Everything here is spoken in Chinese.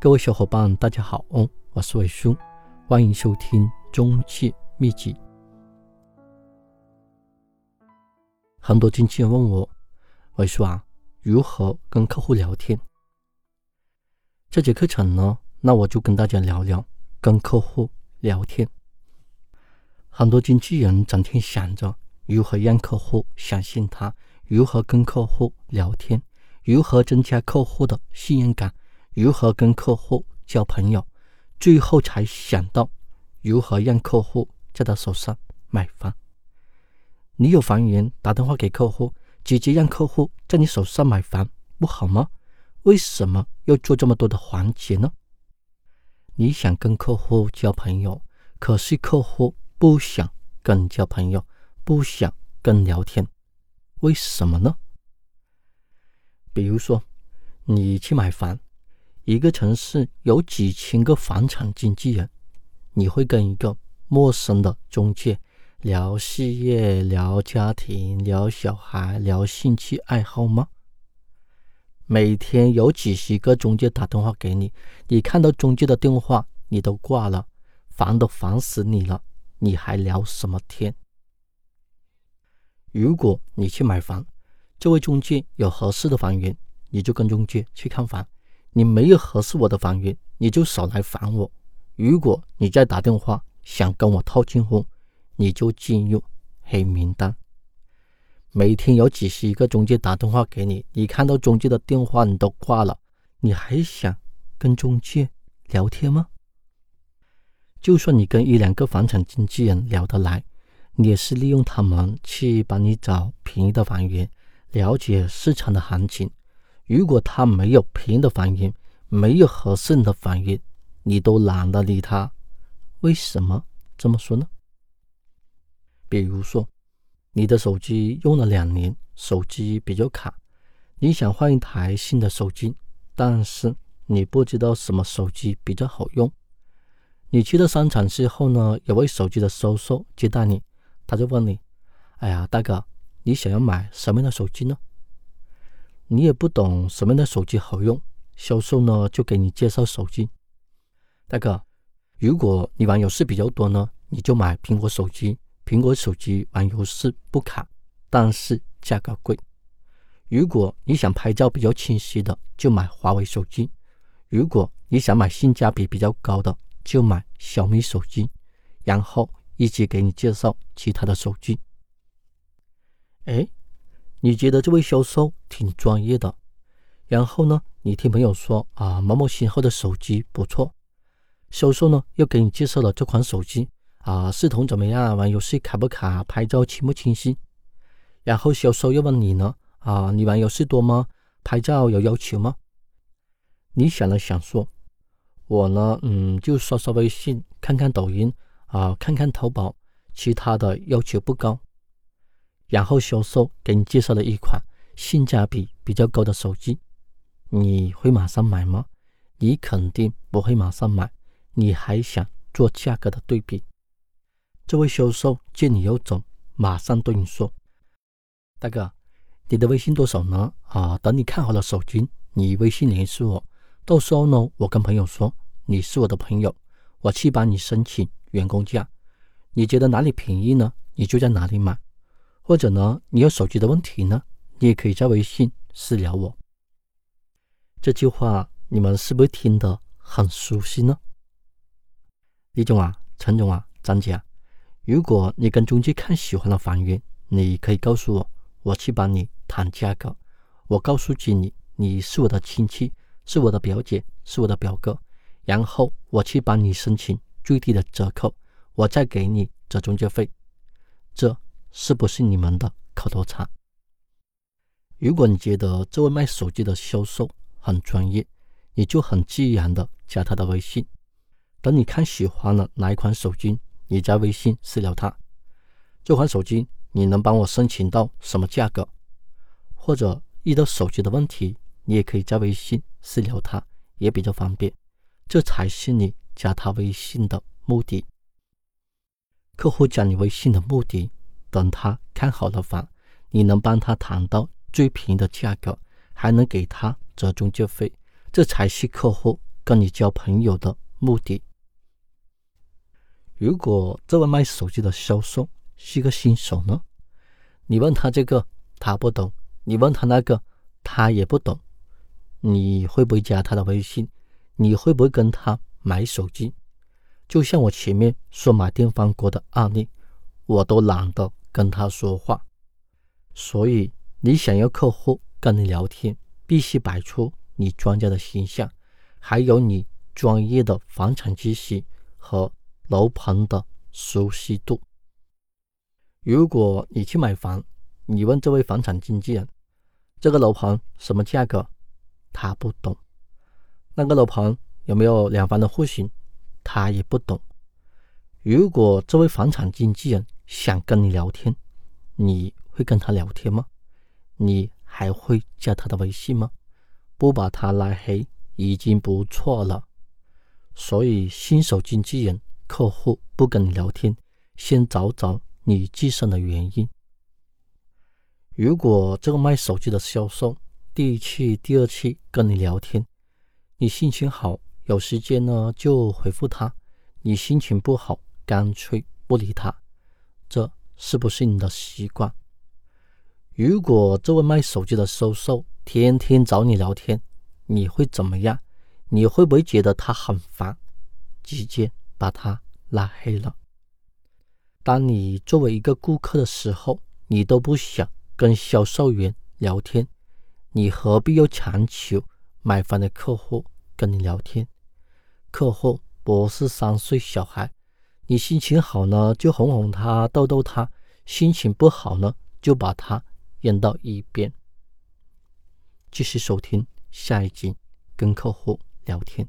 各位小伙伴，大家好，我是伟叔，欢迎收听中介秘籍。很多经纪人问我，伟叔啊，如何跟客户聊天？这节课程呢，那我就跟大家聊聊跟客户聊天。很多经纪人整天想着如何让客户相信他，如何跟客户聊天，如何增加客户的信任感。如何跟客户交朋友，最后才想到如何让客户在他手上买房。你有房源打电话给客户，直接让客户在你手上买房，不好吗？为什么要做这么多的环节呢？你想跟客户交朋友，可是客户不想跟你交朋友，不想跟你聊天，为什么呢？比如说，你去买房。一个城市有几千个房产经纪人，你会跟一个陌生的中介聊事业、聊家庭、聊小孩、聊兴趣爱好吗？每天有几十个中介打电话给你，你看到中介的电话你都挂了，烦都烦死你了，你还聊什么天？如果你去买房，这位中介有合适的房源，你就跟中介去看房。你没有合适我的房源，你就少来烦我。如果你再打电话想跟我套近乎，你就进入黑名单。每天有几十个中介打电话给你，你看到中介的电话你都挂了，你还想跟中介聊天吗？就算你跟一两个房产经纪人聊得来，你也是利用他们去帮你找便宜的房源，了解市场的行情。如果他没有平的反应，没有合适的反应，你都懒得理他，为什么这么说呢？比如说，你的手机用了两年，手机比较卡，你想换一台新的手机，但是你不知道什么手机比较好用。你去了商场之后呢，有位手机的销售接待你，他就问你：“哎呀，大哥，你想要买什么样的手机呢？”你也不懂什么样的手机好用，销售呢就给你介绍手机。大哥，如果你玩游戏比较多呢，你就买苹果手机。苹果手机玩游戏不卡，但是价格贵。如果你想拍照比较清晰的，就买华为手机。如果你想买性价比比较高的，就买小米手机。然后一直给你介绍其他的手机。哎。你觉得这位销售挺专业的，然后呢，你听朋友说啊，某某型号的手机不错，销售呢又给你介绍了这款手机啊，系统怎么样？玩游戏卡不卡？拍照清不清晰？然后销售又问你呢啊，你玩游戏多吗？拍照有要求吗？你想了想说，我呢，嗯，就刷刷微信，看看抖音啊，看看淘宝，其他的要求不高。然后销售给你介绍了一款性价比比较高的手机，你会马上买吗？你肯定不会马上买，你还想做价格的对比。这位销售见你要走，马上对你说：“大哥，你的微信多少呢？啊，等你看好了手机，你微信联系我，到时候呢，我跟朋友说你是我的朋友，我去帮你申请员工价。你觉得哪里便宜呢？你就在哪里买。”或者呢，你有手机的问题呢，你也可以在微信私聊我。这句话你们是不是听得很熟悉呢？李总啊，陈总啊，张姐，如果你跟中介看喜欢的房源，你可以告诉我，我去帮你谈价格。我告诉经理，你是我的亲戚，是我的表姐，是我的表哥，然后我去帮你申请最低的折扣，我再给你折中介费。这。是不是你们的口头禅？如果你觉得这位卖手机的销售很专业，你就很自然的加他的微信。等你看喜欢了哪一款手机，你加微信私聊他。这款手机你能帮我申请到什么价格？或者遇到手机的问题，你也可以在微信私聊他，也比较方便。这才是你加他微信的目的。客户加你微信的目的。等他看好了房，你能帮他谈到最便宜的价格，还能给他折中介费，这才是客户跟你交朋友的目的。如果这位卖手机的销售是个新手呢？你问他这个，他不懂；你问他那个，他也不懂。你会不会加他的微信？你会不会跟他买手机？就像我前面说买电饭锅的案例，我都懒得跟他说话。所以，你想要客户跟你聊天，必须摆出你专家的形象，还有你专业的房产知识和楼盘的熟悉度。如果你去买房，你问这位房产经纪人，这个楼盘什么价格，他不懂；那个楼盘有没有两房的户型？他也不懂。如果这位房产经纪人想跟你聊天，你会跟他聊天吗？你还会加他的微信吗？不把他拉黑已经不错了。所以，新手经纪人客户不跟你聊天，先找找你自身的原因。如果这个卖手机的销售第一期、第二期跟你聊天，你心情好。有时间呢就回复他，你心情不好干脆不理他，这是不是你的习惯？如果这位卖手机的销售天天找你聊天，你会怎么样？你会不会觉得他很烦，直接把他拉黑了？当你作为一个顾客的时候，你都不想跟销售员聊天，你何必要强求买房的客户跟你聊天？客户不是三岁小孩，你心情好呢就哄哄他、逗逗他；心情不好呢就把他扔到一边。继续收听下一集，跟客户聊天。